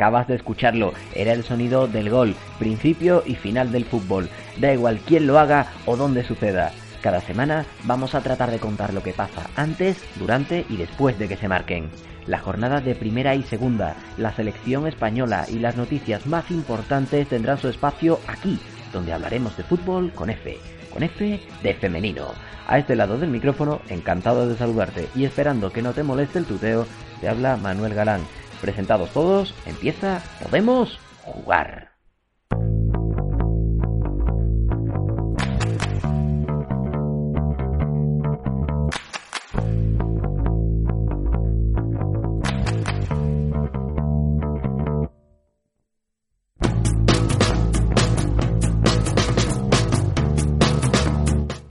Acabas de escucharlo, era el sonido del gol, principio y final del fútbol. Da igual quién lo haga o dónde suceda. Cada semana vamos a tratar de contar lo que pasa antes, durante y después de que se marquen. La jornada de primera y segunda, la selección española y las noticias más importantes tendrán su espacio aquí, donde hablaremos de fútbol con F, con F de femenino. A este lado del micrófono, encantado de saludarte y esperando que no te moleste el tuteo, te habla Manuel Galán. Presentados todos, empieza, podemos jugar.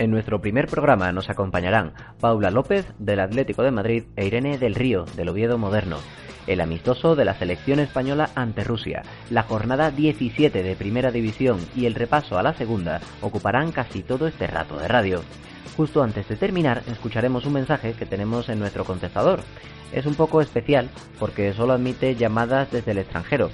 En nuestro primer programa nos acompañarán Paula López del Atlético de Madrid e Irene del Río del Oviedo Moderno, el amistoso de la selección española ante Rusia, la jornada 17 de Primera División y el repaso a la segunda ocuparán casi todo este rato de radio. Justo antes de terminar escucharemos un mensaje que tenemos en nuestro contestador. Es un poco especial porque solo admite llamadas desde el extranjero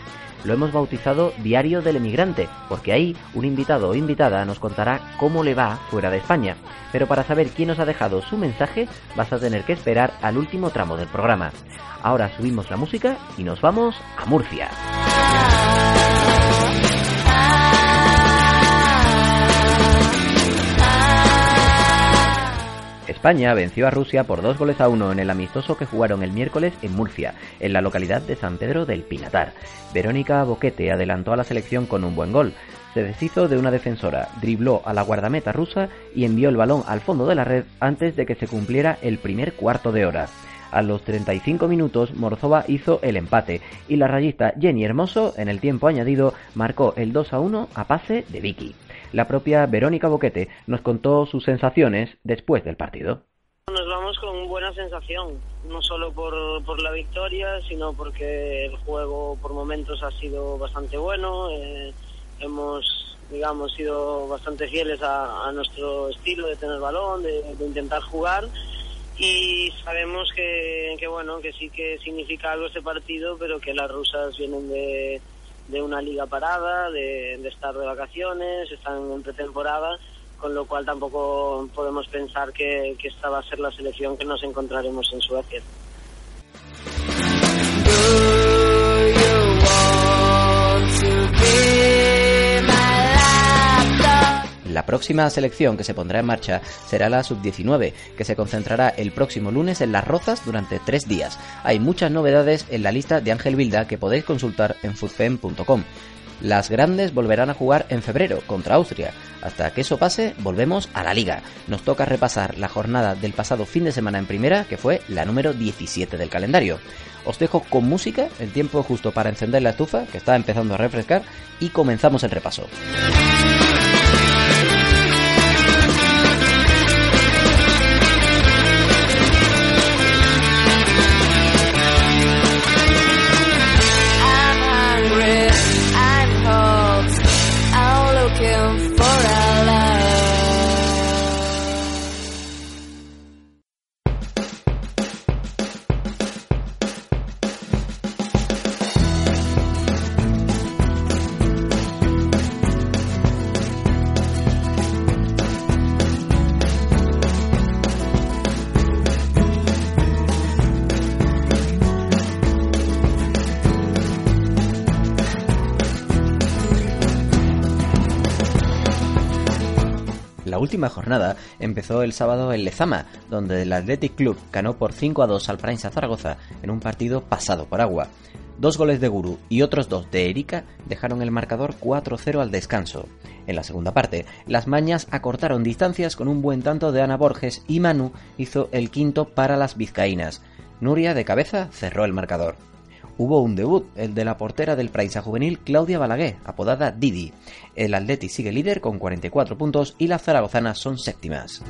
lo hemos bautizado Diario del Emigrante, porque ahí un invitado o invitada nos contará cómo le va fuera de España. Pero para saber quién nos ha dejado su mensaje, vas a tener que esperar al último tramo del programa. Ahora subimos la música y nos vamos a Murcia. España venció a Rusia por dos goles a uno en el amistoso que jugaron el miércoles en Murcia, en la localidad de San Pedro del Pinatar. Verónica Boquete adelantó a la selección con un buen gol. Se deshizo de una defensora, dribló a la guardameta rusa y envió el balón al fondo de la red antes de que se cumpliera el primer cuarto de hora. A los 35 minutos Morzova hizo el empate y la rayista Jenny Hermoso en el tiempo añadido marcó el 2 a 1 a pase de Vicky. La propia Verónica Boquete nos contó sus sensaciones después del partido. Nos vamos con buena sensación, no solo por, la victoria, sino porque el juego por momentos ha sido bastante bueno. Eh, hemos, digamos, sido bastante fieles a, nuestro estilo de tener balón, de, intentar jugar y sabemos que, que, bueno que sí que significa algo este partido pero que las rusas vienen de, de una liga parada, de, estar de vacaciones, están en pretemporada, con lo cual tampoco podemos pensar que, que esta va a ser la selección que nos encontraremos en Suecia. La próxima selección que se pondrá en marcha será la sub-19, que se concentrará el próximo lunes en Las Rozas durante tres días. Hay muchas novedades en la lista de Ángel Vilda que podéis consultar en futfem.com. Las grandes volverán a jugar en febrero contra Austria. Hasta que eso pase, volvemos a la liga. Nos toca repasar la jornada del pasado fin de semana en primera, que fue la número 17 del calendario. Os dejo con música, el tiempo justo para encender la estufa, que está empezando a refrescar, y comenzamos el repaso. Jornada empezó el sábado en Lezama, donde el Athletic Club ganó por 5 a 2 al Prensa Zaragoza en un partido pasado por agua. Dos goles de Guru y otros dos de Erika dejaron el marcador 4-0 al descanso. En la segunda parte, las mañas acortaron distancias con un buen tanto de Ana Borges y Manu hizo el quinto para las vizcaínas. Nuria de cabeza cerró el marcador hubo un debut, el de la portera del Praisa Juvenil Claudia Balaguer, apodada Didi. El Atleti sigue líder con 44 puntos y las zaragozanas son séptimas.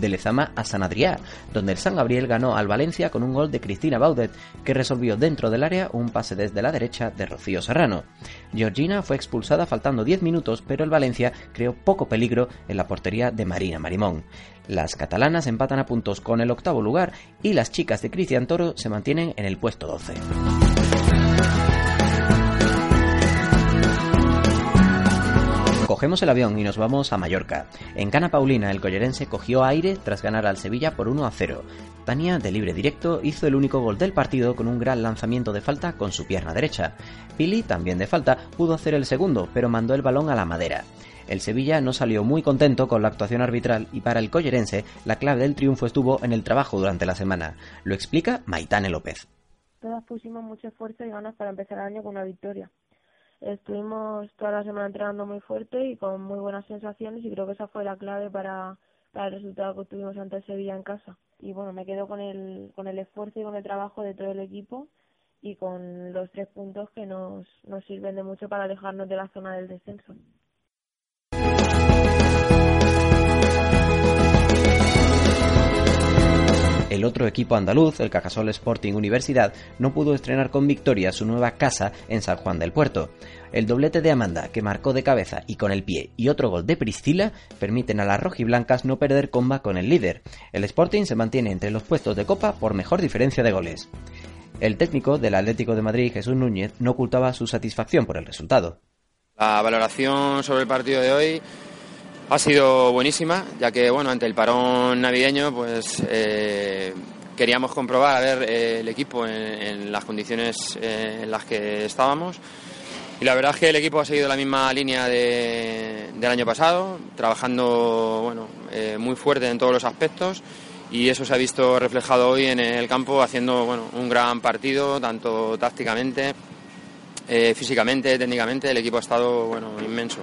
de Lezama a San Adrià, donde el San Gabriel ganó al Valencia con un gol de Cristina Baudet, que resolvió dentro del área un pase desde la derecha de Rocío Serrano. Georgina fue expulsada faltando 10 minutos, pero el Valencia creó poco peligro en la portería de Marina Marimón. Las catalanas empatan a puntos con el octavo lugar y las chicas de Cristian Toro se mantienen en el puesto 12. Cogemos el avión y nos vamos a Mallorca. En Cana Paulina, el collerense cogió aire tras ganar al Sevilla por 1 a 0. Tania, de libre directo, hizo el único gol del partido con un gran lanzamiento de falta con su pierna derecha. Pili, también de falta, pudo hacer el segundo, pero mandó el balón a la madera. El Sevilla no salió muy contento con la actuación arbitral y para el collerense la clave del triunfo estuvo en el trabajo durante la semana. Lo explica Maitane López. Todas pusimos mucho esfuerzo y ganas para empezar el año con una victoria. Estuvimos toda la semana entrenando muy fuerte y con muy buenas sensaciones y creo que esa fue la clave para, el resultado que tuvimos ante el Sevilla en casa. Y bueno, me quedo con el, con el esfuerzo y con el trabajo de todo el equipo y con los tres puntos que nos, nos sirven de mucho para alejarnos de la zona del descenso. El otro equipo andaluz, el Cajasol Sporting Universidad, no pudo estrenar con victoria su nueva casa en San Juan del Puerto. El doblete de Amanda, que marcó de cabeza y con el pie, y otro gol de Priscila, permiten a las rojiblancas no perder comba con el líder. El Sporting se mantiene entre los puestos de copa por mejor diferencia de goles. El técnico del Atlético de Madrid, Jesús Núñez, no ocultaba su satisfacción por el resultado. La valoración sobre el partido de hoy ha sido buenísima, ya que bueno, ante el parón navideño, pues eh, queríamos comprobar a ver eh, el equipo en, las condiciones eh, en las que estábamos. Y la verdad es que el equipo ha seguido la misma línea del año pasado, trabajando bueno, muy fuerte en todos los aspectos y eso se ha visto reflejado hoy en el campo haciendo bueno, un gran partido, tanto tácticamente, físicamente, técnicamente, el equipo ha estado bueno, inmenso.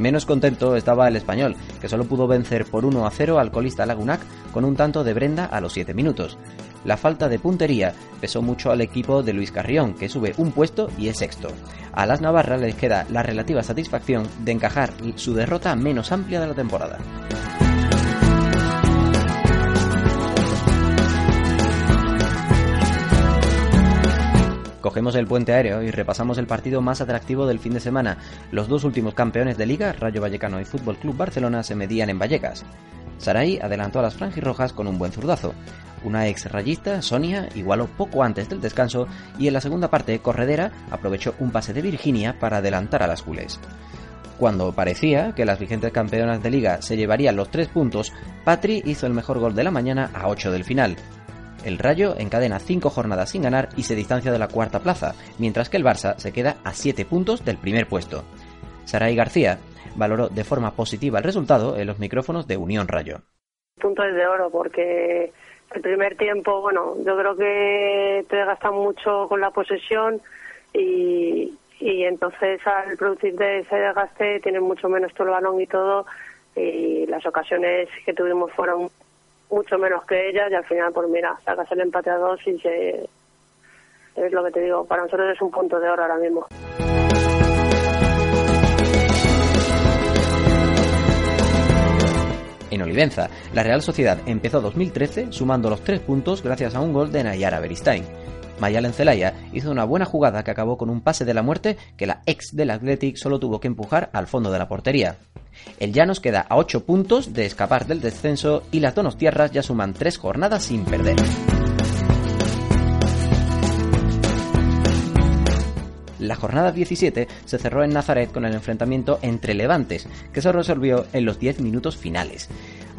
Menos contento estaba el español, que solo pudo vencer por 1 a 0 al colista Lagunac con un tanto de Brenda a los 7 minutos. La falta de puntería pesó mucho al equipo de Luis Carrión, que sube un puesto y es sexto. A las Navarras les queda la relativa satisfacción de encajar su derrota menos amplia de la temporada. Cogemos el puente aéreo y repasamos el partido más atractivo del fin de semana. Los dos últimos campeones de liga, Rayo Vallecano y Fútbol Club Barcelona, se medían en Vallecas. Saray adelantó a las franjirrojas con un buen zurdazo. Una ex rayista, Sonia, igualó poco antes del descanso y en la segunda parte, Corredera aprovechó un pase de Virginia para adelantar a las culés. Cuando parecía que las vigentes campeonas de liga se llevarían los tres puntos, Patri hizo el mejor gol de la mañana a 8 del final. El Rayo encadena cinco jornadas sin ganar y se distancia de la cuarta plaza, mientras que el Barça se queda a siete puntos del primer puesto. Saray García valoró de forma positiva el resultado en los micrófonos de Unión Rayo. Punto de oro porque el primer tiempo, bueno, yo creo que te gastan mucho con la posesión y, y entonces al producir de ese desgaste tienes mucho menos todo el balón y todo y las ocasiones que tuvimos fueron mucho menos que ella y al final, pues mira, sacas el empate a dos y se... Es lo que te digo, para nosotros es un punto de oro ahora mismo. En Olivenza, la Real Sociedad empezó 2013 sumando los tres puntos gracias a un gol de Nayara Beristain. Mayalen Zelaya hizo una buena jugada que acabó con un pase de la muerte que la ex del Athletic solo tuvo que empujar al fondo de la portería. El Llanos queda a 8 puntos de escapar del descenso y las Tierras ya suman 3 jornadas sin perder. La jornada 17 se cerró en Nazaret con el enfrentamiento entre Levantes, que se resolvió en los 10 minutos finales.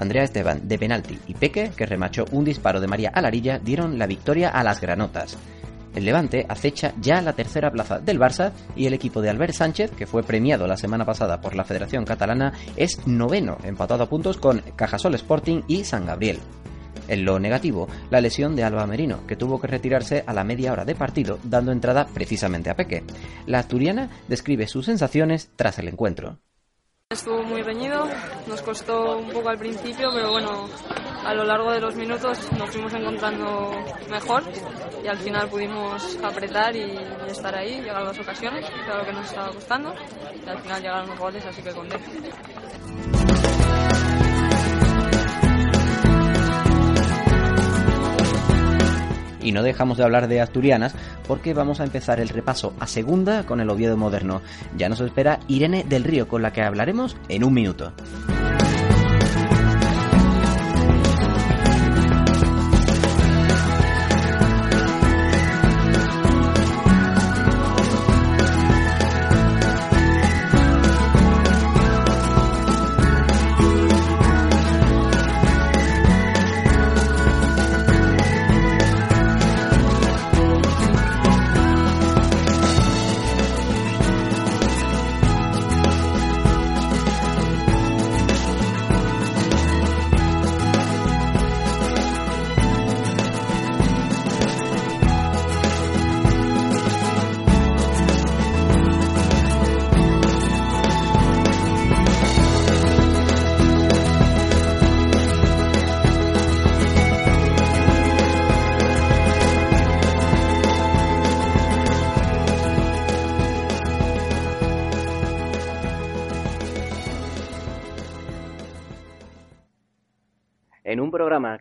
Andrea Esteban de penalti y Peque, que remachó un disparo de María Alarilla, dieron la victoria a las granotas. El Levante acecha ya la tercera plaza del Barça y el equipo de Albert Sánchez, que fue premiado la semana pasada por la Federación Catalana, es noveno, empatado a puntos con Cajasol Sporting y San Gabriel. En lo negativo, la lesión de Alba Merino, que tuvo que retirarse a la media hora de partido, dando entrada precisamente a Peque. La asturiana describe sus sensaciones tras el encuentro. Estuvo muy reñido, nos costó un poco al principio, pero bueno, a lo largo de los minutos nos fuimos encontrando mejor y al final pudimos apretar y, estar ahí, llegar a las ocasiones, que lo que nos estaba gustando, y al final llegaron los goles, así que contento. Y no dejamos de hablar de asturianas porque vamos a empezar el repaso a segunda con el Oviedo moderno. Ya nos espera Irene del Río con la que hablaremos en un minuto.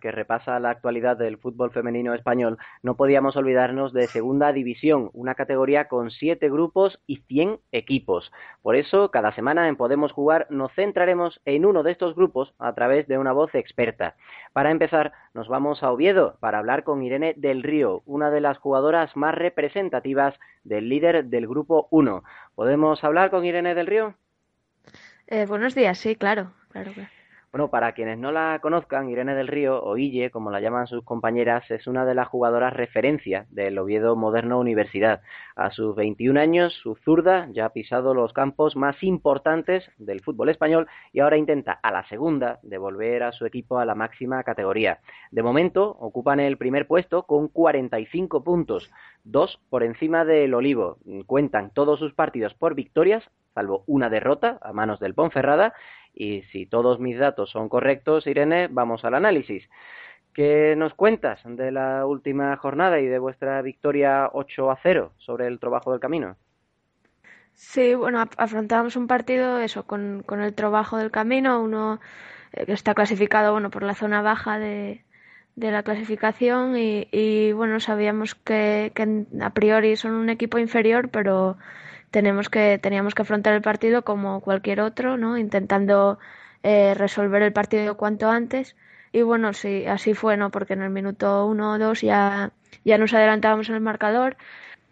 Que repasa la actualidad del fútbol femenino español, no podíamos olvidarnos de Segunda División, una categoría con siete grupos y 100 equipos. Por eso, cada semana en Podemos Jugar nos centraremos en uno de estos grupos a través de una voz experta. Para empezar, nos vamos a Oviedo para hablar con Irene del Río, una de las jugadoras más representativas del líder del grupo 1. ¿Podemos hablar con Irene del Río? Eh, buenos días, sí, claro, claro. claro. Bueno, para quienes no la conozcan, Irene del Río, o Ille, como la llaman sus compañeras, es una de las jugadoras referencia del Oviedo Moderno Universidad. A sus 21 años, su zurda ya ha pisado los campos más importantes del fútbol español y ahora intenta a la segunda devolver a su equipo a la máxima categoría. De momento, ocupan el primer puesto con 45 puntos, dos por encima del Olivo. Cuentan todos sus partidos por victorias, salvo una derrota a manos del Ponferrada y si todos mis datos son correctos, Irene, vamos al análisis. ¿Qué nos cuentas de la última jornada y de vuestra victoria 8 a 0 sobre el trabajo del camino? Sí, bueno, afrontamos un partido eso con, con el trabajo del camino, uno eh, que está clasificado bueno por la zona baja de, de la clasificación y, y bueno sabíamos que, que, a priori son un equipo inferior, pero tenemos que, teníamos que afrontar el partido como cualquier otro, ¿no? Intentando eh, resolver el partido cuanto antes. Y bueno, sí, así fue, ¿no? Porque en el minuto uno o dos ya, ya nos adelantábamos en el marcador,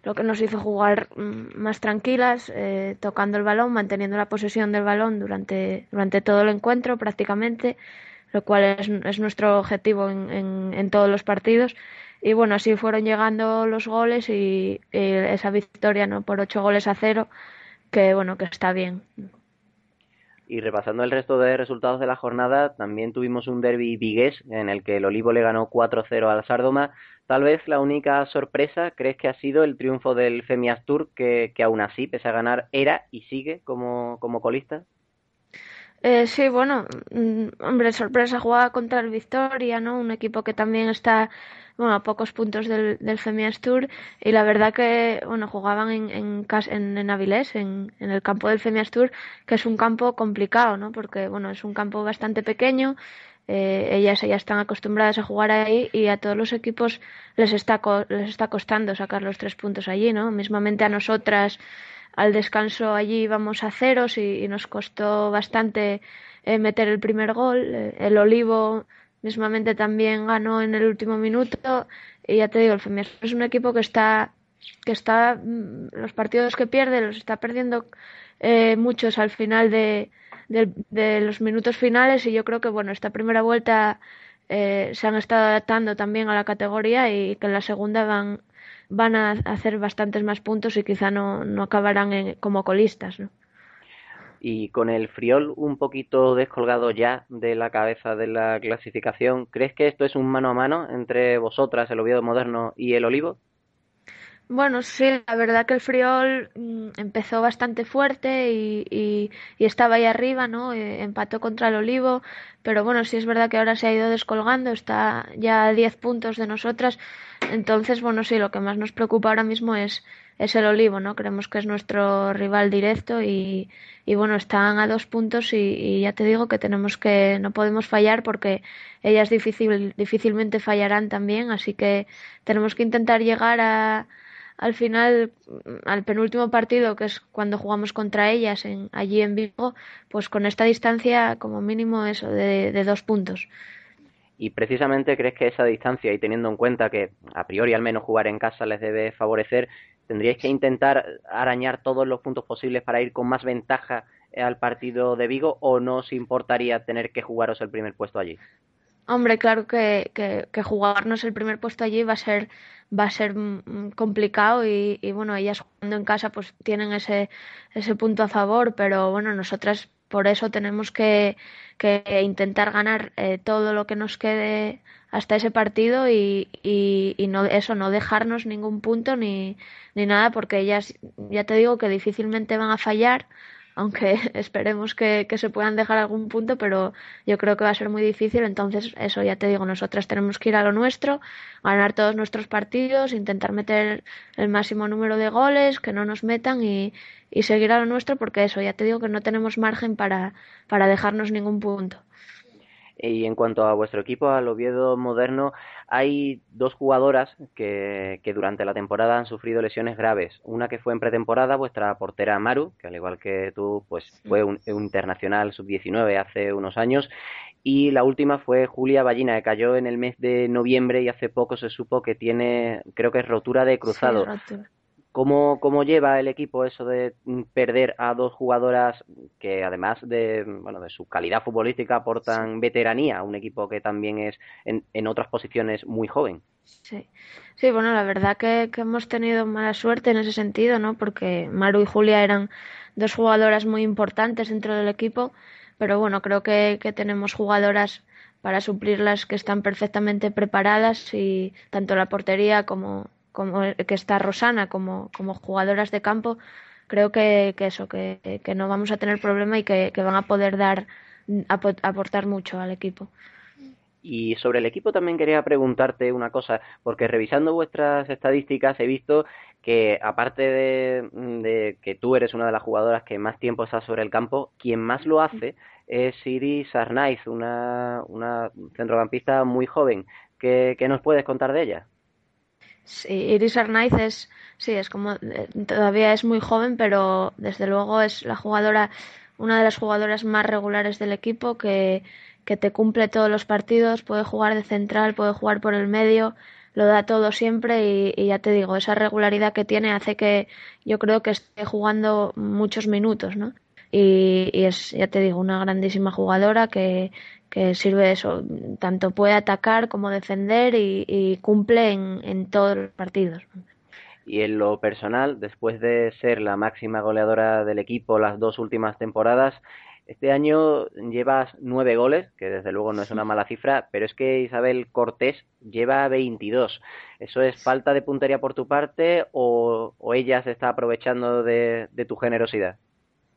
lo que nos hizo jugar mm, más tranquilas, eh, tocando el balón, manteniendo la posesión del balón durante, durante todo el encuentro prácticamente, lo cual es, es nuestro objetivo en, en, todos los partidos y bueno, así fueron llegando los goles y, esa victoria no por ocho goles a cero, que bueno, que está bien. Y repasando el resto de resultados de la jornada, también tuvimos un derby vigués en el que el Olivo le ganó 4-0 al Sardoma. Tal vez la única sorpresa, ¿crees que ha sido el triunfo del Femias Tour, que, que aún así, pese a ganar, era y sigue como, como colista? Eh, sí, bueno, mm, hombre, sorpresa jugada contra el Victoria, ¿no? Un equipo que también está bueno, a pocos puntos del, del Femias Tour y la verdad que bueno jugaban en, en, en, en Avilés, en, en, el campo del Femias Tour, que es un campo complicado, ¿no? Porque bueno, es un campo bastante pequeño, eh, ellas ya están acostumbradas a jugar ahí y a todos los equipos les está, les está costando sacar los tres puntos allí, ¿no? Mismamente a nosotras al descanso allí íbamos a ceros y, nos costó bastante eh, meter el primer gol. Eh, el Olivo mismamente también ganó en el último minuto y ya te digo, el Femias es un equipo que está que está mm, los partidos que pierde los está perdiendo eh, muchos al final de, de, los minutos finales y yo creo que bueno esta primera vuelta eh, se han estado adaptando también a la categoría y que en la segunda van van a hacer bastantes más puntos y quizá no, no acabarán como colistas ¿no? y con el Friol un poquito descolgado ya de la cabeza de la clasificación, ¿crees que esto es un mano a mano entre vosotras, el Oviedo Moderno y el Olivo? Bueno, sí, la verdad que el Friol mm, empezó bastante fuerte y, y, y, estaba ahí arriba, ¿no? Eh, empató contra el Olivo, pero bueno, sí es verdad que ahora se ha ido descolgando, está ya a 10 puntos de nosotras, entonces, bueno, sí, lo que más nos preocupa ahora mismo es es el Olivo, ¿no? Creemos que es nuestro rival directo y, y bueno, están a dos puntos y, ya te digo que tenemos que, no podemos fallar porque ellas difícil, difícilmente fallarán también, así que tenemos que intentar llegar a, al final, al penúltimo partido, que es cuando jugamos contra ellas en, allí en Vigo, pues con esta distancia como mínimo eso, de, de dos puntos. Y precisamente crees que esa distancia, y teniendo en cuenta que a priori al menos jugar en casa les debe favorecer, tendríais que intentar arañar todos los puntos posibles para ir con más ventaja al partido de Vigo o no os importaría tener que jugaros el primer puesto allí? Hombre, claro que, que, jugarnos el primer puesto allí va a ser va a ser complicado y, y, bueno ellas jugando en casa pues tienen ese ese punto a favor pero bueno nosotras por eso tenemos que, que intentar ganar eh, todo lo que nos quede hasta ese partido y, y, y, no eso no dejarnos ningún punto ni, ni nada porque ellas ya te digo que difícilmente van a fallar aunque esperemos que, se puedan dejar algún punto, pero yo creo que va a ser muy difícil. Entonces, eso ya te digo, nosotras tenemos que ir a lo nuestro, ganar todos nuestros partidos, intentar meter el máximo número de goles, que no nos metan y, y seguir a lo nuestro, porque eso ya te digo que no tenemos margen para, para dejarnos ningún punto. Y en cuanto a vuestro equipo, al Oviedo moderno, hay dos jugadoras que, que, durante la temporada han sufrido lesiones graves. Una que fue en pretemporada, vuestra portera Maru, que al igual que tú, pues fue un, internacional sub-19 hace unos años. Y la última fue Julia Ballina, que cayó en el mes de noviembre y hace poco se supo que tiene, creo que es rotura de cruzado. ¿Cómo, ¿Cómo lleva el equipo eso de perder a dos jugadoras que además de, bueno, de su calidad futbolística aportan veteranía a un equipo que también es en, en otras posiciones muy joven? Sí. sí, bueno, la verdad que, que, hemos tenido mala suerte en ese sentido, ¿no? Porque Maru y Julia eran dos jugadoras muy importantes dentro del equipo, pero bueno, creo que, que tenemos jugadoras para suplirlas que están perfectamente preparadas y tanto la portería como como que está Rosana como, como jugadoras de campo, creo que, que eso, que, que, no vamos a tener problema y que, que van a poder dar aportar mucho al equipo. Y sobre el equipo también quería preguntarte una cosa, porque revisando vuestras estadísticas he visto que aparte de, de, que tú eres una de las jugadoras que más tiempo está sobre el campo, quien más lo hace es Iris Arnaiz, una, una centrocampista muy joven. ¿Qué, ¿Qué nos puedes contar de ella? Sí, Iris Arnaiz es, sí, es como, eh, todavía es muy joven, pero desde luego es la jugadora, una de las jugadoras más regulares del equipo que, que te cumple todos los partidos, puede jugar de central, puede jugar por el medio, lo da todo siempre y, y, ya te digo, esa regularidad que tiene hace que yo creo que esté jugando muchos minutos, ¿no? Y, y es, ya te digo, una grandísima jugadora que, que sirve eso, tanto puede atacar como defender y, cumple en, en, todos los partidos. Y en lo personal, después de ser la máxima goleadora del equipo las dos últimas temporadas, este año llevas nueve goles, que desde luego no es una mala cifra, pero es que Isabel Cortés lleva 22. ¿Eso es falta de puntería por tu parte o, o ella se está aprovechando de, de tu generosidad?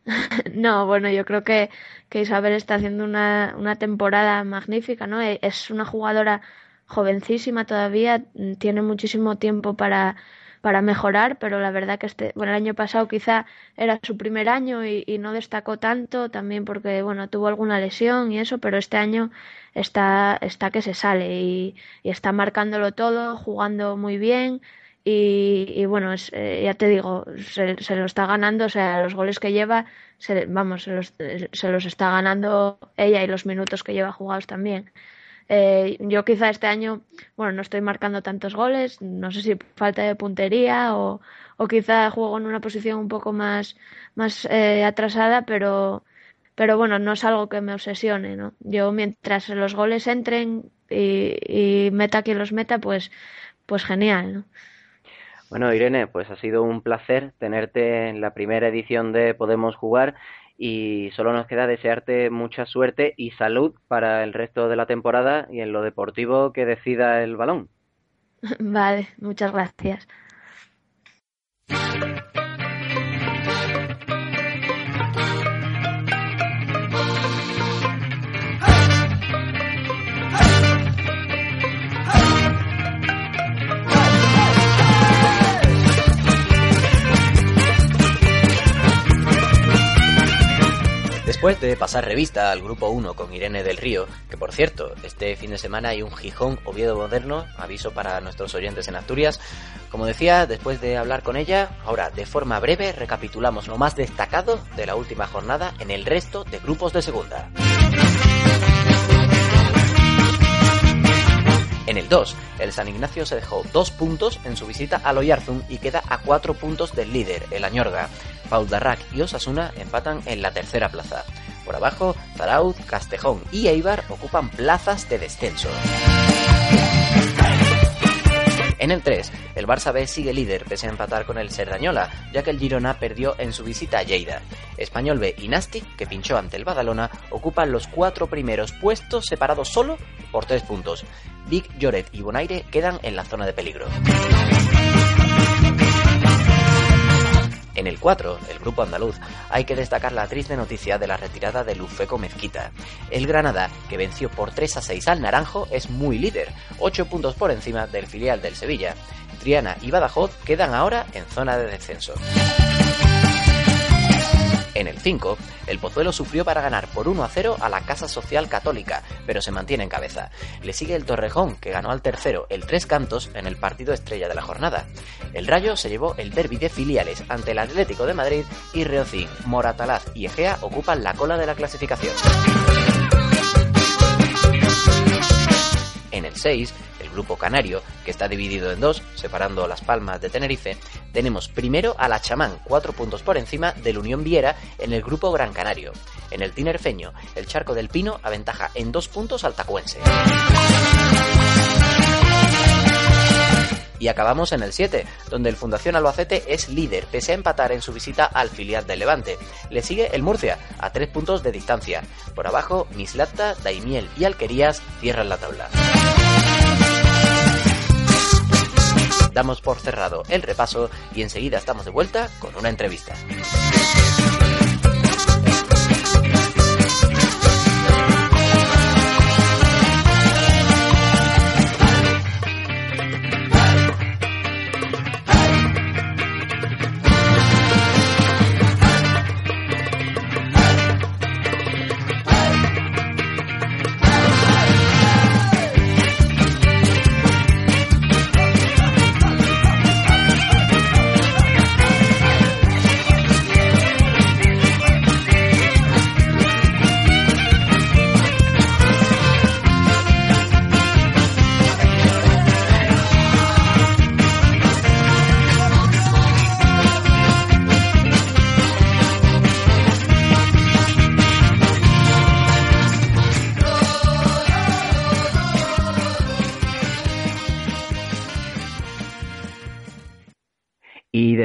No, bueno, yo creo que, Isabel está haciendo una, una temporada magnífica, ¿no? E, es una jugadora jovencísima todavía, tiene muchísimo tiempo para, para mejorar, pero la verdad que este, bueno, el año pasado quizá era su primer año y, y, no destacó tanto, también porque, bueno, tuvo alguna lesión y eso, pero este año está, está que se sale y, y está marcándolo todo, jugando muy bien, y, bueno, es, eh, ya te digo, se, se, lo está ganando, o sea, los goles que lleva, se, vamos, se los, se los está ganando ella y los minutos que lleva jugados también. Eh, yo quizá este año, bueno, no estoy marcando tantos goles, no sé si falta de puntería o, o quizá juego en una posición un poco más, más eh, atrasada, pero, pero bueno, no es algo que me obsesione, ¿no? Yo mientras los goles entren y, y meta quien los meta, pues, pues genial, ¿no? Bueno, Irene, pues ha sido un placer tenerte en la primera edición de Podemos Jugar y solo nos queda desearte mucha suerte y salud para el resto de la temporada y en lo deportivo que decida el balón. Vale, muchas gracias. Después de pasar revista al grupo 1 con Irene del Río, que por cierto, este fin de semana hay un Gijón Oviedo Moderno, aviso para nuestros oyentes en Asturias, como decía, después de hablar con ella, ahora de forma breve recapitulamos lo más destacado de la última jornada en el resto de grupos de segunda. En el 2, el San Ignacio se dejó dos puntos en su visita a Loyarzum y queda a cuatro puntos del líder, el Añorga. Pau Darrac y Osasuna empatan en la tercera plaza. Por abajo, Zarauz, Castejón y Eibar ocupan plazas de descenso. En el 3, el Barça B sigue líder pese a empatar con el Serdañola, ya que el Girona perdió en su visita a Lleida. Español B y Nastic, que pinchó ante el Badalona, ocupan los cuatro primeros puestos separados solo por tres puntos. Vic, Lloret y Bonaire quedan en la zona de peligro. En el 4, el grupo andaluz, hay que destacar la triste noticia de la retirada de Lufeco Mezquita. El Granada, que venció por 3 a 6 al Naranjo, es muy líder, 8 puntos por encima del filial del Sevilla. Triana y Badajoz quedan ahora en zona de descenso. En el 5, el Pozuelo sufrió para ganar por 1 a 0 a la Casa Social Católica, pero se mantiene en cabeza. Le sigue el Torrejón, que ganó al tercero el Tres Cantos en el partido estrella de la jornada. El Rayo se llevó el derby de filiales ante el Atlético de Madrid y Reocín, Moratalaz y Egea ocupan la cola de la clasificación. En el 6, el grupo canario, que está dividido en dos, separando Las Palmas de Tenerife, tenemos primero a la Chamán, cuatro puntos por encima del Unión Viera en el grupo Gran Canario. En el Tinerfeño, el Charco del Pino aventaja en dos puntos al Tacuense. Y acabamos en el 7, donde el Fundación Albacete es líder, pese a empatar en su visita al filial del Levante. Le sigue el Murcia, a tres puntos de distancia. Por abajo, Mislata, Daimiel y Alquerías cierran la tabla. Damos por cerrado el repaso y enseguida estamos de vuelta con una entrevista.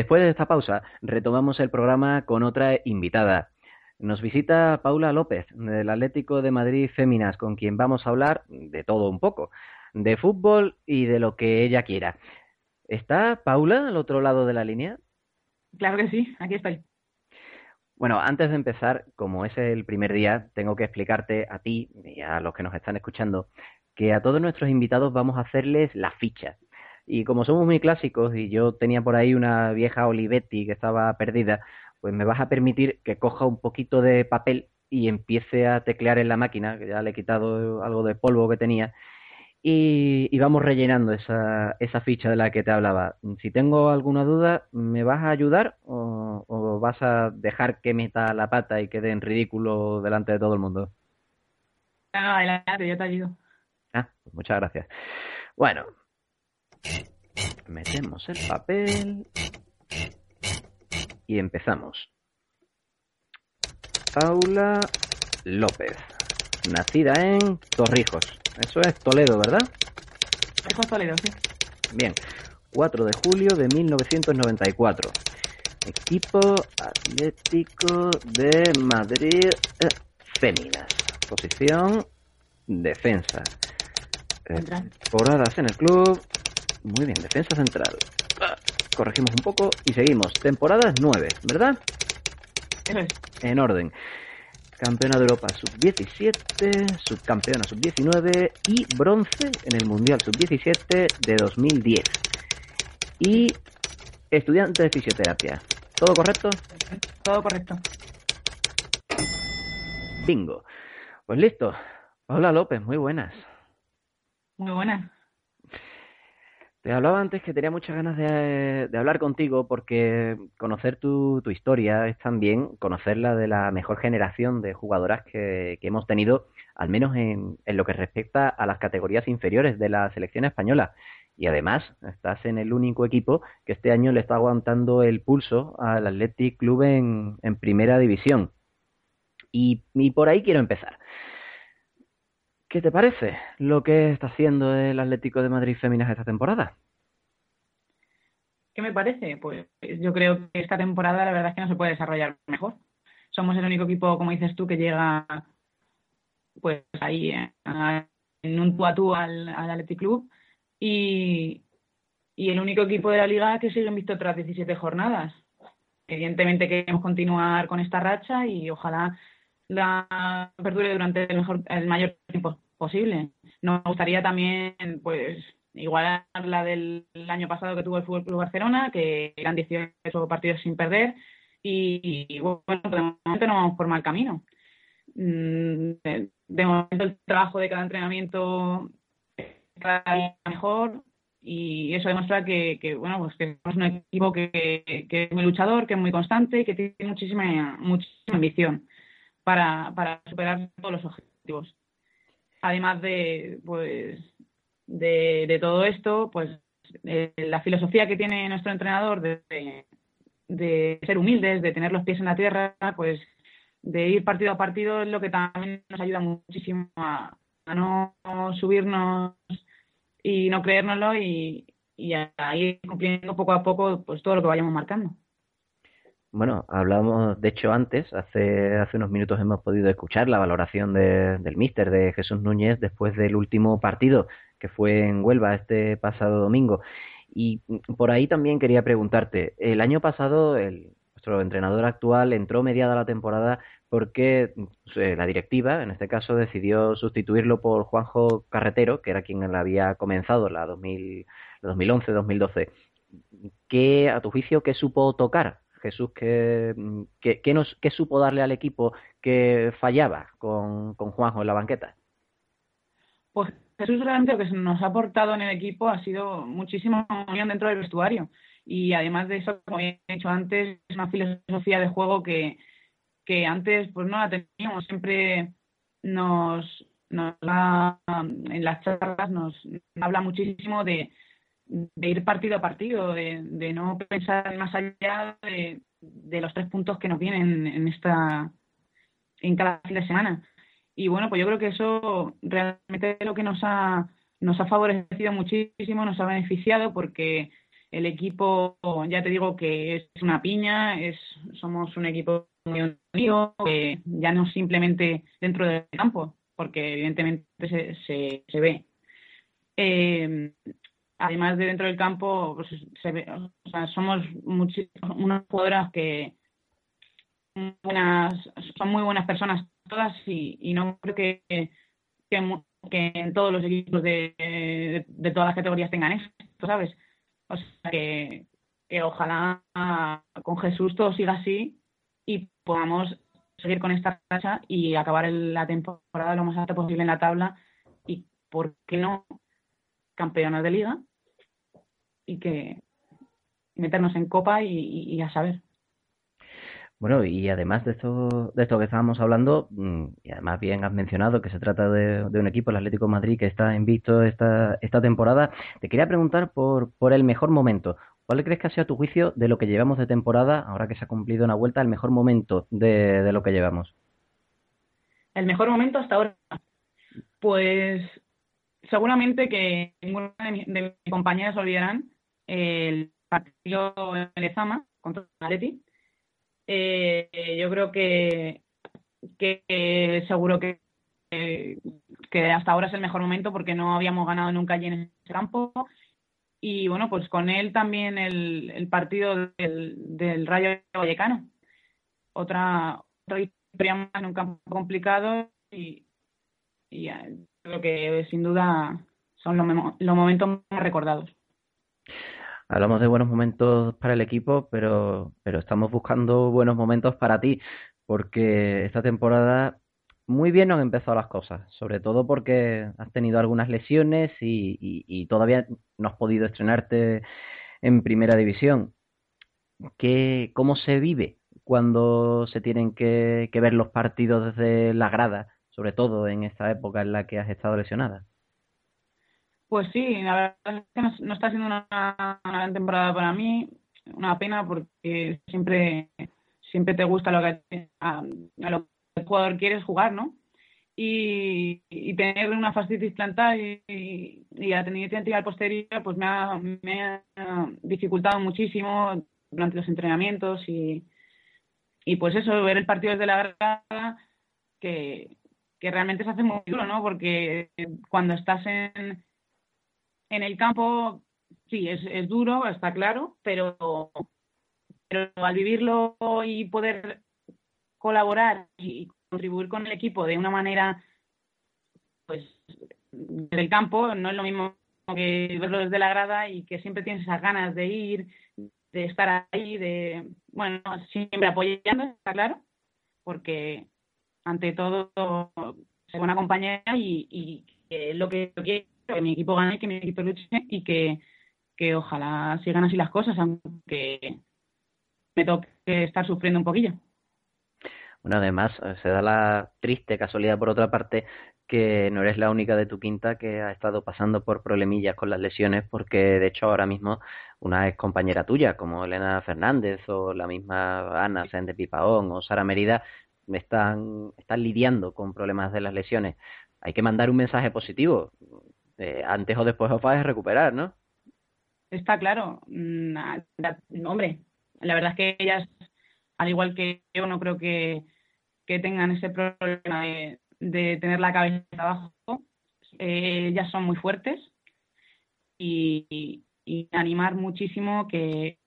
Después de esta pausa, retomamos el programa con otra invitada. Nos visita Paula López, del Atlético de Madrid Féminas, con quien vamos a hablar de todo un poco, de fútbol y de lo que ella quiera. ¿Está Paula al otro lado de la línea? Claro que sí, aquí estoy. Bueno, antes de empezar, como es el primer día, tengo que explicarte a ti y a los que nos están escuchando que a todos nuestros invitados vamos a hacerles la ficha. Y como somos muy clásicos y yo tenía por ahí una vieja Olivetti que estaba perdida, pues me vas a permitir que coja un poquito de papel y empiece a teclear en la máquina, que ya le he quitado algo de polvo que tenía, y, y vamos rellenando esa, esa ficha de la que te hablaba. Si tengo alguna duda, ¿me vas a ayudar o, o vas a dejar que meta la pata y quede en ridículo delante de todo el mundo? Ah, adelante, yo te ayudo. Ah, pues muchas gracias. Bueno, metemos el papel y empezamos. Paula López, nacida en Torrijos. Eso es Toledo, ¿verdad? Torrijos Toledo, sí. Bien, 4 de julio de 1994. Equipo Atlético de Madrid eh, Féminas. Posición defensa. Eh, temporadas en el club. Muy bien, defensa central. Corregimos un poco y seguimos. Temporadas 9, ¿verdad? Es. En orden. Campeona de Europa sub-17, subcampeona sub-19 y bronce en el Mundial sub-17 de 2010. Y estudiante de fisioterapia. ¿Todo correcto? Todo correcto. Bingo. Pues listo. Hola López, muy buenas. Muy buenas. Te hablaba antes que tenía muchas ganas de, hablar contigo porque conocer tu, tu, historia es también conocer la de la mejor generación de jugadoras que, que hemos tenido, al menos en, en, lo que respecta a las categorías inferiores de la selección española. Y además, estás en el único equipo que este año le está aguantando el pulso al Athletic Club en, en primera división. Y, y por ahí quiero empezar. ¿Qué te parece lo que está haciendo el Atlético de Madrid Féminas esta temporada? ¿Qué me parece? Pues yo creo que esta temporada la verdad es que no se puede desarrollar mejor. Somos el único equipo, como dices tú, que llega pues ahí eh, en un tú a tú al, al Athletic Club y, y el único equipo de la liga que sigue invicto tras 17 jornadas. Evidentemente queremos continuar con esta racha y ojalá la perdure durante el, mejor, el mayor tiempo posible. Nos gustaría también, pues, igualar la del año pasado que tuvo el Fútbol Club Barcelona, que eran 18 partidos sin perder, y, y bueno, de momento no vamos por mal camino. De, de momento el trabajo de cada entrenamiento cada día mejor y eso demuestra que, que bueno pues que somos un equipo que, que, es muy luchador, que es muy constante y que tiene muchísima muchísima ambición para, para superar todos los objetivos. Además de, pues, de, de todo esto, pues eh, la filosofía que tiene nuestro entrenador de, de, ser humildes, de tener los pies en la tierra, pues de ir partido a partido es lo que también nos ayuda muchísimo a, a no subirnos y no creérnoslo y, y a ir cumpliendo poco a poco pues todo lo que vayamos marcando. Bueno, hablamos, de hecho, antes, hace, hace unos minutos hemos podido escuchar la valoración de, del míster de Jesús Núñez después del último partido que fue en Huelva este pasado domingo. Y por ahí también quería preguntarte, el año pasado el, nuestro entrenador actual entró mediada la temporada porque eh, la directiva, en este caso, decidió sustituirlo por Juanjo Carretero, que era quien la había comenzado la, 2000, la 2011-2012. ¿Qué, a tu juicio, qué supo tocar Jesús, ¿qué, qué, qué, nos, supo darle al equipo que fallaba con, con Juanjo en la banqueta? Pues Jesús realmente lo que nos ha aportado en el equipo ha sido muchísima unión dentro del vestuario. Y además de eso, como he dicho antes, es una filosofía de juego que, que antes pues no la teníamos. Siempre nos, nos da, en las charlas nos habla muchísimo de, de ir partido a partido, de, no pensar más allá de, de, los tres puntos que nos vienen en esta en cada fin de semana. Y bueno, pues yo creo que eso realmente es lo que nos ha nos ha favorecido muchísimo, nos ha beneficiado porque el equipo, ya te digo que es una piña, es somos un equipo muy unido, que ya no simplemente dentro del campo, porque evidentemente se, se, se ve. Eh, además de dentro del campo, pues, se ve, somos unas jugadoras que buenas, son muy buenas personas todas y, no creo que, que, en todos los equipos de, de, de, todas las categorías tengan esto, ¿sabes? O sea, que, que ojalá con Jesús todo siga así y podamos seguir con esta racha y acabar el, la temporada lo más alto posible en la tabla y, ¿por qué no? Campeonas de liga y que meternos en copa y, y, y, a saber. Bueno, y además de esto, de esto que estábamos hablando, mm, y además bien has mencionado que se trata de, de un equipo, el Atlético de Madrid, que está invicto esta, esta temporada, te quería preguntar por, por el mejor momento. ¿Cuál crees que ha sido a tu juicio de lo que llevamos de temporada, ahora que se ha cumplido una vuelta, el mejor momento de, de lo que llevamos? El mejor momento hasta ahora. Pues seguramente que ninguna de, mi, de mis compañeras olvidarán el partido en Lezama contra el Atleti. Eh, yo creo que, que, seguro que, que, hasta ahora es el mejor momento porque no habíamos ganado nunca allí en ese campo. Y bueno, pues con él también el, el partido del, del Rayo Vallecano. Otra, otra victoria más en un campo complicado y creo que sin duda son los, los momentos más recordados. Hablamos de buenos momentos para el equipo, pero, pero estamos buscando buenos momentos para ti, porque esta temporada muy bien han empezado las cosas, sobre todo porque has tenido algunas lesiones y, todavía no has podido estrenarte en primera división. ¿Qué, ¿Cómo se vive cuando se tienen que, ver los partidos desde la grada, sobre todo en esta época en la que has estado lesionada? Pues sí, la verdad es que no, está siendo una, gran temporada para mí, una pena porque siempre siempre te gusta lo que a, lo que el jugador quiere jugar, ¿no? Y, tener una fascitis plantar y, y, la tendinitis posterior, pues me ha, me ha dificultado muchísimo durante los entrenamientos y, y pues eso, ver el partido desde la grada, que, que realmente se hace muy duro, ¿no? Porque cuando estás en, en el campo, sí, es, es duro, está claro, pero, pero al vivirlo y poder colaborar y contribuir con el equipo de una manera, pues, del campo, no es lo mismo que verlo desde la grada y que siempre tienes esas ganas de ir, de estar ahí, de, bueno, siempre apoyando, está claro, porque ante todo ser buena compañera y, y lo que quiero que mi equipo gane, que mi equipo luche y que, que ojalá sigan así las cosas, aunque me toque estar sufriendo un poquillo. Bueno, además, eh, se da la triste casualidad, por otra parte, que no eres la única de tu quinta que ha estado pasando por problemillas con las lesiones, porque de hecho ahora mismo una ex compañera tuya, como Elena Fernández o la misma Ana de Pipaón o Sara Merida, están, están lidiando con problemas de las lesiones. Hay que mandar un mensaje positivo. Eh, antes o después os vais a recuperar, ¿no? Está claro. Mm, hombre, la verdad es que ellas, al igual que yo, no creo que que tengan ese problema de, tener la cabeza abajo, eh, ellas son muy fuertes y, animar muchísimo que,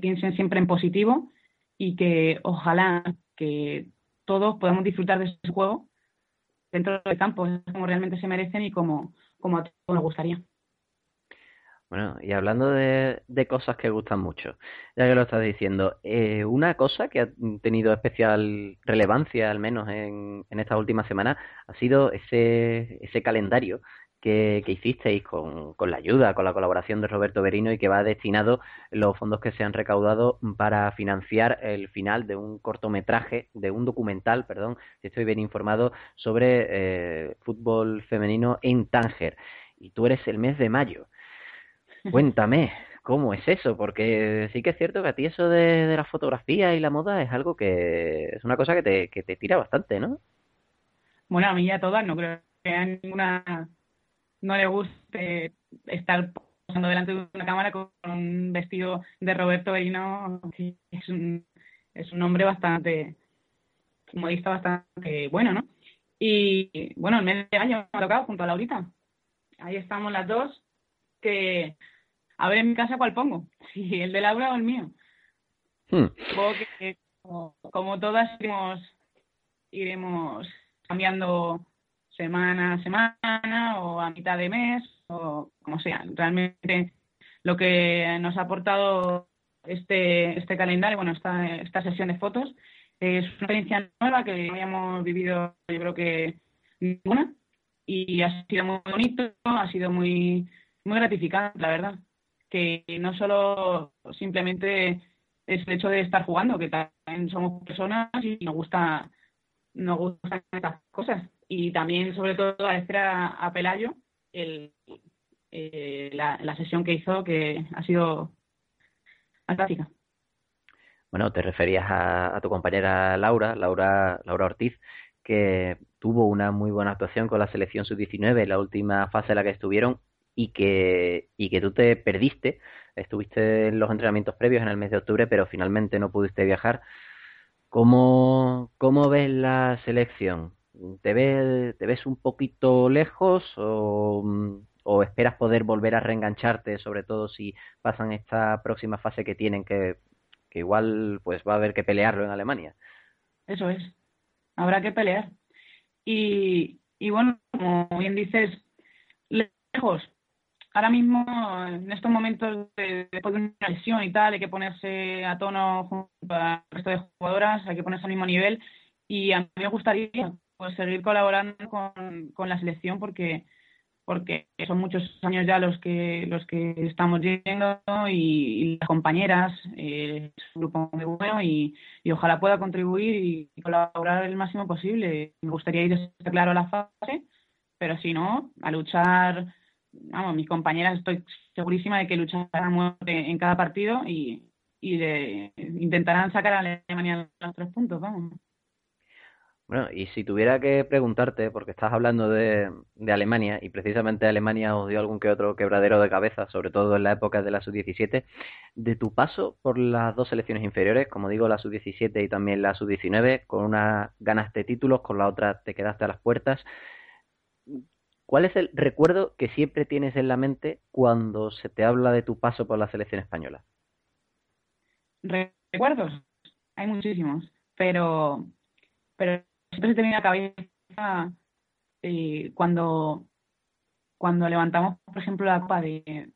piensen siempre en positivo y que ojalá que todos podamos disfrutar de ese juego dentro del campo, como realmente se merecen y como, como a todos nos gustaría. Bueno, y hablando de, cosas que gustan mucho, ya que lo estás diciendo, eh, una cosa que ha tenido especial relevancia, al menos en, en estas últimas semanas, ha sido ese, ese calendario que, que hicisteis con, con, la ayuda, con la colaboración de Roberto Berino y que va destinado los fondos que se han recaudado para financiar el final de un cortometraje, de un documental, perdón, si estoy bien informado, sobre eh, fútbol femenino en Tánger. Y tú eres el mes de mayo. Cuéntame, ¿cómo es eso? Porque sí que es cierto que a ti eso de, la fotografía y la moda es algo que es una cosa que te, que te tira bastante, ¿no? Bueno, a mí ya todas, no creo que a ninguna no le guste estar posando delante de una cámara con un vestido de Roberto Berino, es un, es un hombre bastante, modista bastante bueno, ¿no? Y bueno, el mes de año me ha tocado junto a Laurita. Ahí estamos las dos, que a ver en mi casa cuál pongo, si el de Laura o el mío. Hmm. Supongo que como, todas iremos, iremos cambiando semana a semana o a mitad de mes o como sea. Realmente lo que nos ha aportado este, este calendario, bueno, esta, esta sesión de fotos, es una experiencia nueva que habíamos vivido yo creo que ninguna y ha sido muy bonito, ha sido muy, muy gratificante, la verdad que no solo simplemente es el hecho de estar jugando, que también somos personas y nos gusta nos gustan estas cosas. Y también, sobre todo, agradecer a, a Pelayo el, eh, la, sesión que hizo, que ha sido fantástica. Bueno, te referías a, a, tu compañera Laura, Laura, Laura Ortiz, que tuvo una muy buena actuación con la selección sub-19 en la última fase en la que estuvieron y que, y que tú te perdiste. Estuviste en los entrenamientos previos en el mes de octubre, pero finalmente no pudiste viajar. ¿Cómo, cómo ves la selección? ¿Te ves, ¿Te ves un poquito lejos o, esperas poder volver a reengancharte, sobre todo si pasan esta próxima fase que tienen, que, que igual pues va a haber que pelearlo en Alemania? Eso es, habrá que pelear. Y, y bueno, como bien dices, lejos, ahora mismo, en estos momentos, de, después de una lesión y tal, hay que ponerse a tono junto al resto de jugadoras, hay que ponerse al mismo nivel. Y a mí me gustaría pues, seguir colaborando con, con la selección porque porque son muchos años ya los que los que estamos yendo y, las compañeras eh, es un grupo muy bueno y, ojalá pueda contribuir y, colaborar el máximo posible me gustaría ir claro a la fase pero si no a luchar vamos mis compañeras estoy segurísima de que lucharán muerte en cada partido y, y de, intentarán sacar a Alemania los tres puntos vamos bueno, y si tuviera que preguntarte, porque estás hablando de, de, Alemania, y precisamente Alemania os dio algún que otro quebradero de cabeza, sobre todo en la época de la sub-17, de tu paso por las dos selecciones inferiores, como digo, la sub-17 y también la sub-19, con una ganaste títulos, con la otra te quedaste a las puertas. ¿Cuál es el recuerdo que siempre tienes en la mente cuando se te habla de tu paso por la selección española? Recuerdos, hay muchísimos, pero pero siempre se te viene a la cabeza eh, cuando, cuando levantamos, por ejemplo, la copa de,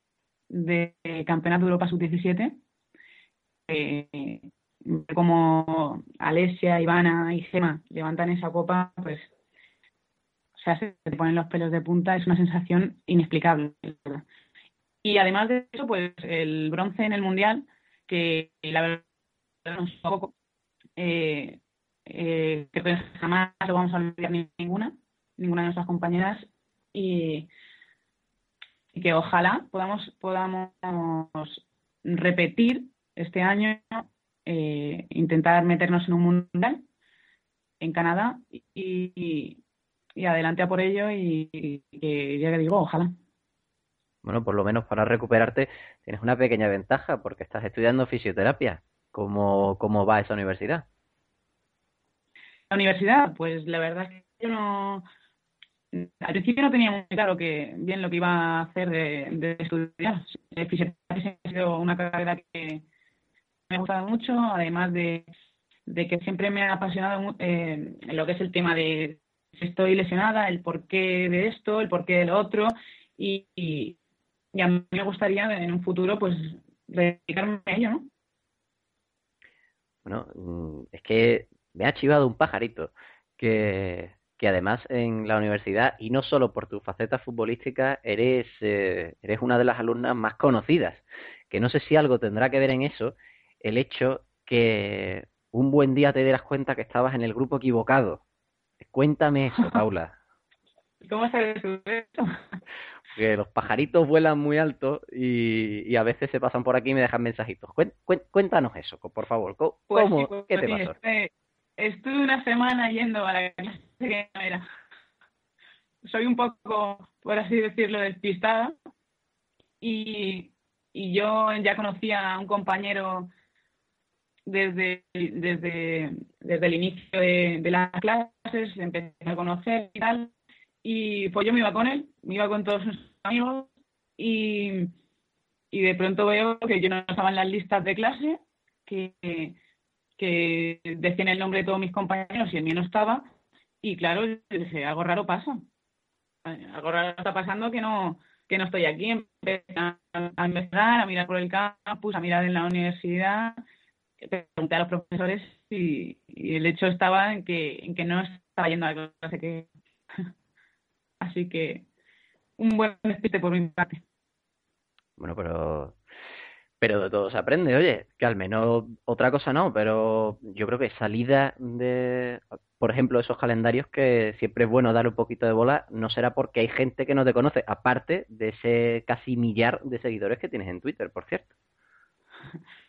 Campeonato de Europa Sub-17, eh, como Alesia, Ivana y Gema levantan esa copa, pues o sea, se te ponen los pelos de punta, es una sensación inexplicable. Y además de eso, pues el bronce en el Mundial, que la verdad es poco, eh, eh, que jamás lo vamos a olvidar ninguna, ninguna de nuestras compañeras y, que ojalá podamos, podamos repetir este año, eh, intentar meternos en un mundial en Canadá y, adelante a por ello y, que ya que digo, ojalá. Bueno, por lo menos para recuperarte tienes una pequeña ventaja porque estás estudiando fisioterapia. ¿Cómo, cómo va esa universidad? La universidad, pues la verdad es que yo no. Al principio no tenía muy claro que bien lo que iba a hacer de, estudiar. Fisioterapia ha sido una carrera que me ha gustado mucho, además de, que siempre me ha apasionado eh, lo que es el tema de si estoy lesionada, el porqué de esto, el porqué de lo otro, y, y, a mí me gustaría en un futuro pues dedicarme a ello, ¿no? Bueno, mm, es que me ha chivado un pajarito que, que además en la universidad, y no solo por tu faceta futbolística, eres, eh, eres una de las alumnas más conocidas. Que no sé si algo tendrá que ver en eso, el hecho que un buen día te dieras cuenta que estabas en el grupo equivocado. Cuéntame eso, Paula. ¿Cómo sabes eso? Que los pajaritos vuelan muy alto y, y, a veces se pasan por aquí y me dejan mensajitos. Cuéntanos eso, por favor. ¿Cómo, pues ¿Qué te pues pasó? Este, estuve una semana yendo a la clase que no era. Soy un poco, por así decirlo, despistada. Y, y yo ya conocía a un compañero desde, desde, desde el inicio de, las clases, empecé a conocer y tal. Y pues yo me iba con él, me iba con todos sus amigos y, y de pronto veo que yo no estaba en las listas de clase, que, que decían el nombre de todos mis compañeros y el mío no estaba. Y claro, dije, algo raro pasa. Algo raro está pasando que no que no estoy aquí. Empecé a, a a mirar por el campus, a mirar en la universidad. Pregunté a los profesores y, el hecho estaba en que, en que no estaba yendo a la clase que... Así que un buen despiste por mi parte. Bueno, pero pero de todo se aprende, oye, que al menos otra cosa no, pero yo creo que salida de, por ejemplo, esos calendarios que siempre es bueno dar un poquito de bola, no será porque hay gente que no te conoce, aparte de ese casi millar de seguidores que tienes en Twitter, por cierto.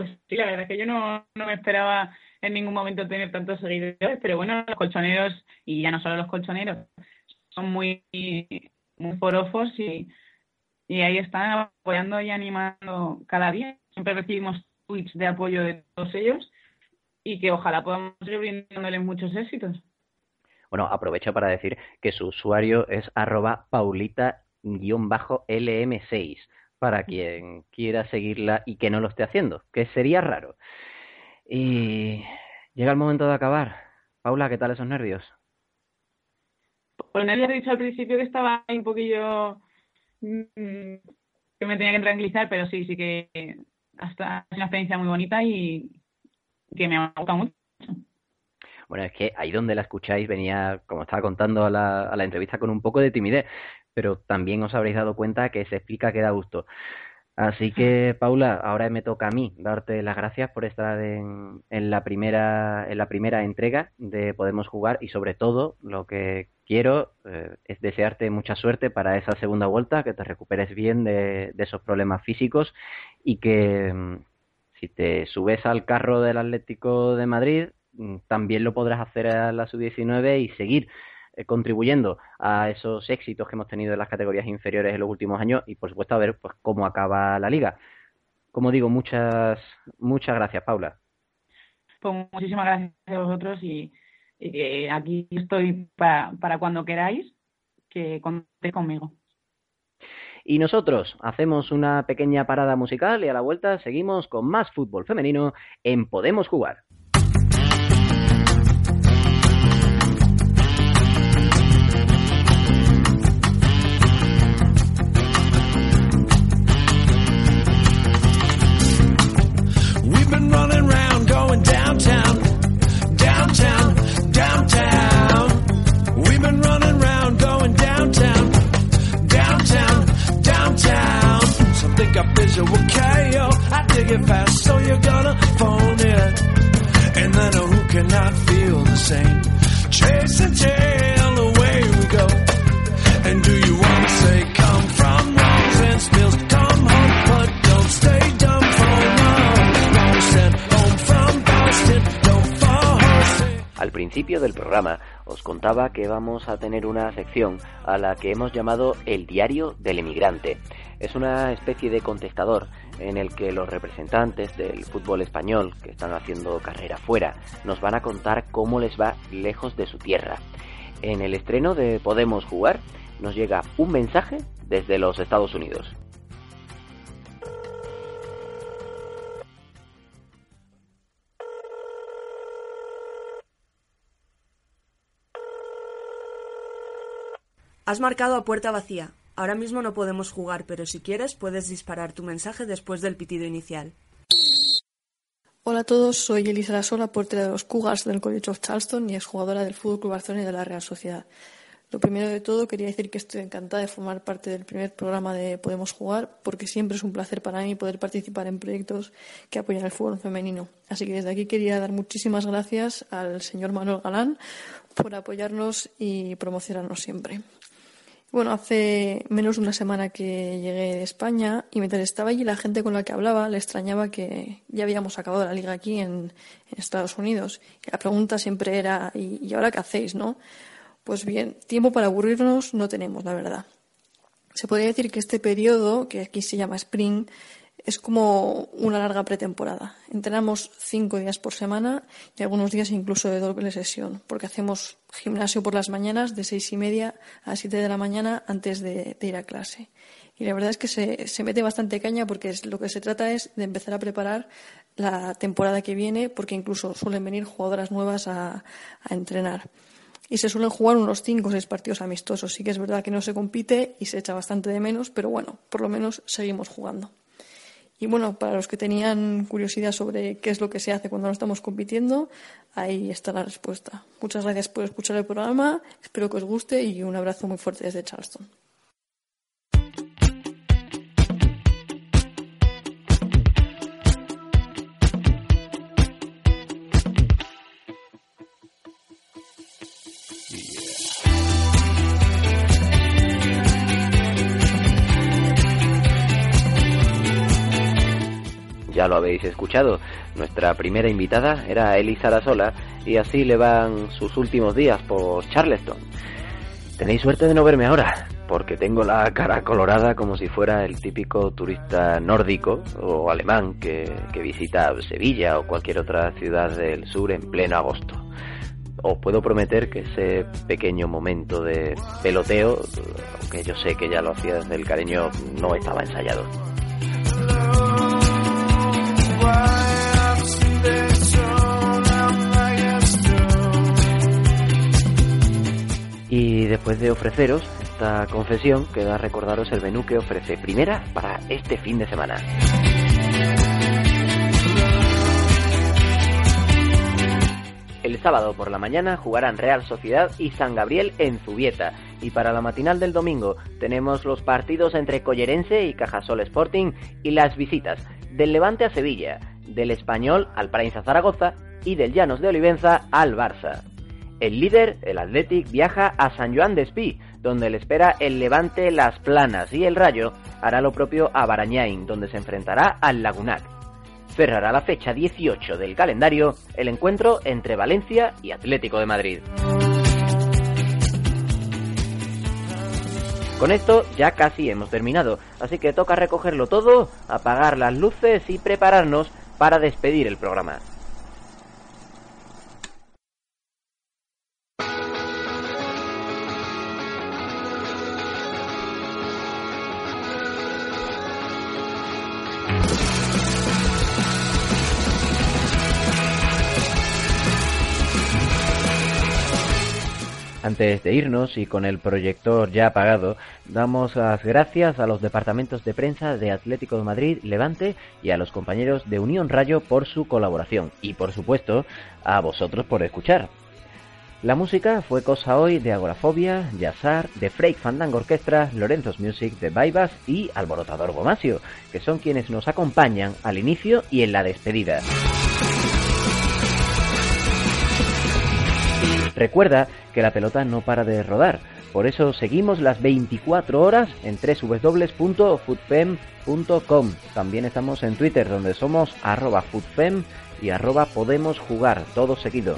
Pues sí, la verdad es que yo no, no me esperaba en ningún momento tener tantos seguidores, pero bueno, los colchoneros, y ya no solo los colchoneros, son muy, muy forofos y y ahí están apoyando y animando cada día. Siempre recibimos tweets de apoyo de todos ellos y que ojalá podamos ir brindándoles muchos éxitos. Bueno, aprovecho para decir que su usuario es arroba paulita-lm6 para quien quiera seguirla y que no lo esté haciendo, que sería raro. Y llega el momento de acabar. Paula, ¿qué tal esos nervios? Pues nadie ha dicho al principio que estaba un poquillo Mm, que me tenía que tranquilizar, pero sí, sí que hasta es una experiencia muy bonita y que me ha gustado mucho. Bueno, es que ahí donde la escucháis venía, como estaba contando a la, a la entrevista, con un poco de timidez, pero también os habréis dado cuenta que se explica que da gusto. Así que, Paula, ahora me toca a mí darte las gracias por estar en, en, la primera en la primera entrega de Podemos Jugar y sobre todo lo que quiero eh, es desearte mucha suerte para esa segunda vuelta, que te recuperes bien de, de esos problemas físicos y que mm, si te subes al carro del Atlético de Madrid mm, también lo podrás hacer a la sub-19 y seguir eh, contribuyendo a esos éxitos que hemos tenido en las categorías inferiores en los últimos años y por supuesto a ver pues cómo acaba la liga. Como digo, muchas muchas gracias, Paula. Pues muchísimas gracias a vosotros y, y aquí estoy para, para cuando queráis que contéis conmigo. Y nosotros hacemos una pequeña parada musical y a la vuelta seguimos con más fútbol femenino en Podemos Jugar. Al principio del programa os contaba que vamos a tener una sección a la que hemos llamado el diario del emigrante. Es una especie de contestador en el que los representantes del fútbol español que están haciendo carrera fuera nos van a contar cómo les va lejos de su tierra. En el estreno de Podemos Jugar nos llega un mensaje desde los Estados Unidos. Has marcado a puerta vacía. Ahora mismo no podemos jugar, pero si quieres puedes disparar tu mensaje después del pitido inicial. Hola a todos, soy Elisa Lasola, portera de los Cougars del College of Charleston y exjugadora del Fútbol Club Barcelona y de la Real Sociedad. Lo primero de todo, quería decir que estoy encantada de formar parte del primer programa de Podemos Jugar, porque siempre es un placer para mí poder participar en proyectos que apoyan el fútbol femenino. Así que desde aquí quería dar muchísimas gracias al señor Manuel Galán por apoyarnos y promocionarnos siempre. Bueno, hace menos de una semana que llegué de España y mientras estaba allí la gente con la que hablaba le extrañaba que ya habíamos acabado la liga aquí en, Estados Unidos. La pregunta siempre era, ¿y, ¿y ahora qué hacéis, no? Pues bien, tiempo para aburrirnos no tenemos, la verdad. Se podría decir que este periodo, que aquí se llama Spring, es como una larga pretemporada. Entrenamos cinco días por semana y algunos días incluso de doble sesión, porque hacemos gimnasio por las mañanas de seis y media a siete de la mañana antes de, ir a clase. Y la verdad es que se, mete bastante caña porque es, lo que se trata es de empezar a preparar la temporada que viene, porque incluso suelen venir jugadoras nuevas a, a entrenar. Y se suelen jugar unos cinco o seis partidos amistosos. Sí que es verdad que no se compite y se echa bastante de menos, pero bueno, por lo menos seguimos jugando. Y bueno, para los que tenían curiosidad sobre qué es lo que se hace cuando no estamos compitiendo, ahí está la respuesta. Muchas gracias por escuchar el programa, espero que os guste y un abrazo muy fuerte desde Charleston. Ya lo habéis escuchado. Nuestra primera invitada era Elisa Rasola y así le van sus últimos días por Charleston. Tenéis suerte de no verme ahora, porque tengo la cara colorada como si fuera el típico turista nórdico o alemán que, que visita Sevilla o cualquier otra ciudad del sur en pleno agosto. Os puedo prometer que ese pequeño momento de peloteo, aunque yo sé que ya lo hacía desde el cariño, no estaba ensayado. Y después de ofreceros esta confesión, queda recordaros el menú que ofrece Primera para este fin de semana. El sábado por la mañana jugarán Real Sociedad y San Gabriel en Zubieta. Y para la matinal del domingo tenemos los partidos entre Collerense y Cajasol Sporting y las visitas del Levante a Sevilla, del Español al Prainza Zaragoza y del Llanos de Olivenza al Barça. El líder, el Athletic, viaja a San Joan de Espí, donde le espera el Levante Las Planas y el Rayo hará lo propio a Barañain, donde se enfrentará al Lagunac. Cerrará la fecha 18 del calendario el encuentro entre Valencia y Atlético de Madrid. Con esto ya casi hemos terminado, así que toca recogerlo todo, apagar las luces y prepararnos para despedir el programa. Antes de irnos y con el proyector ya apagado, damos las gracias a los departamentos de prensa de Atlético de Madrid, Levante y a los compañeros de Unión Rayo por su colaboración y por supuesto a vosotros por escuchar. La música fue cosa hoy de Agorafobia, Yazar, de Freak Fandango Orquestra, Lorenzo's Music, de Baibas y Alborotador Gomasio, que son quienes nos acompañan al inicio y en la despedida. Recuerda que la pelota no para de rodar, por eso seguimos las 24 horas en www.futfem.com. También estamos en Twitter donde somos arroba futfem y arroba podemos jugar, todo seguido.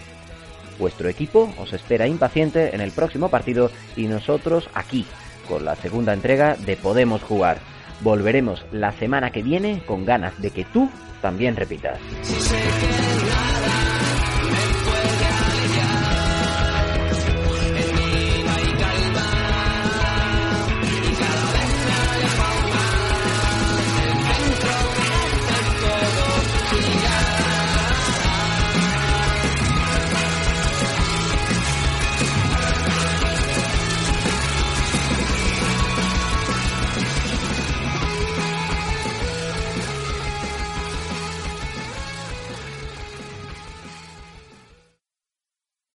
Vuestro equipo os espera impaciente en el próximo partido y nosotros aquí, con la segunda entrega de Podemos Jugar. Volveremos la semana que viene con ganas de que tú también repitas.